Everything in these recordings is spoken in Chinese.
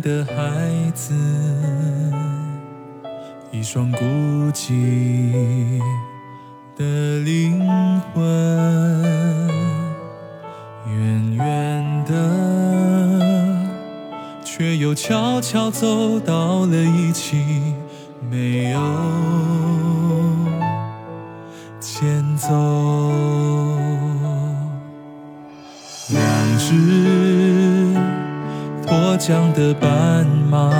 的孩子，一双孤寂的灵魂，远远的，却又悄悄走到了一起，缰的斑马，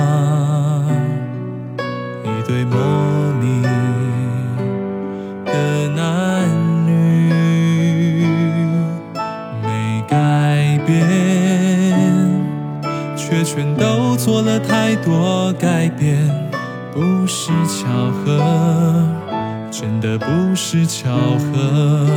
一对莫名的男女，没改变，却全都做了太多改变，不是巧合，真的不是巧合。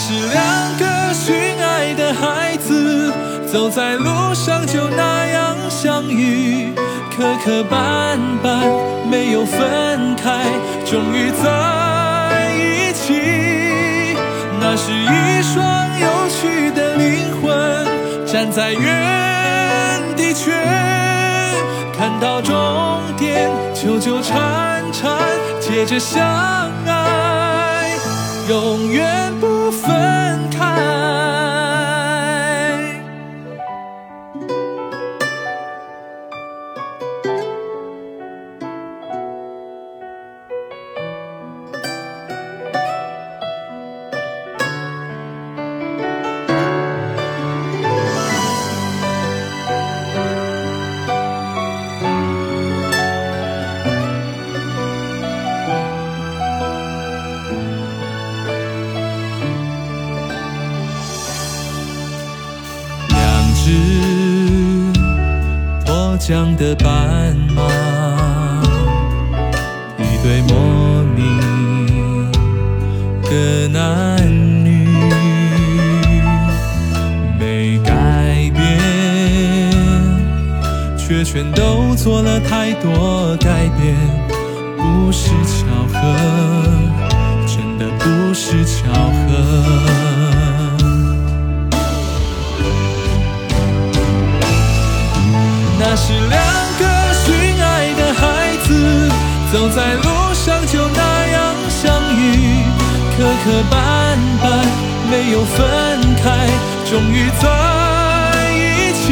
是两个寻爱的孩子，走在路上就那样相遇，磕磕绊绊没有分开，终于在一起。那是一双有趣的灵魂，站在原地却看到终点，纠纠缠缠，接着相爱，永远不分开。脱缰的斑马，一对莫名的男女，没改变，却全都做了太多改变，不是巧合，真的不是巧合。两个寻爱的孩子，走在路上就那样相遇，磕磕绊绊没有分开，终于在一起。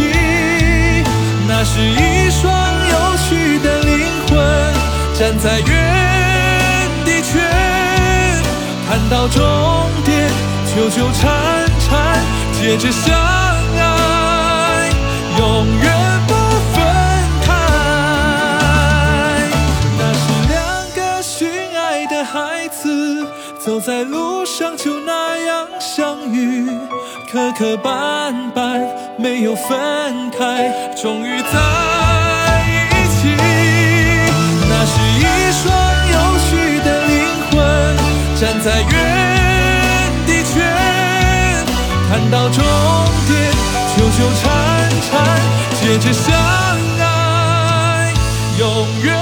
那是一双有趣的灵魂，站在原地却看到终点，纠纠缠缠，接着相爱，在路上就那样相遇，磕磕绊绊没有分开，终于在一起。那是一双有趣的灵魂，站在原地却看到终点，纠纠缠缠，接着相爱，永远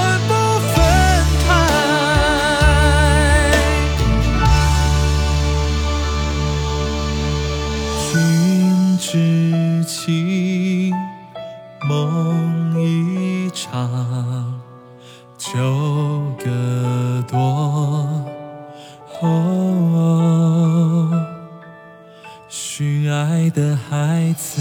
爱的孩子。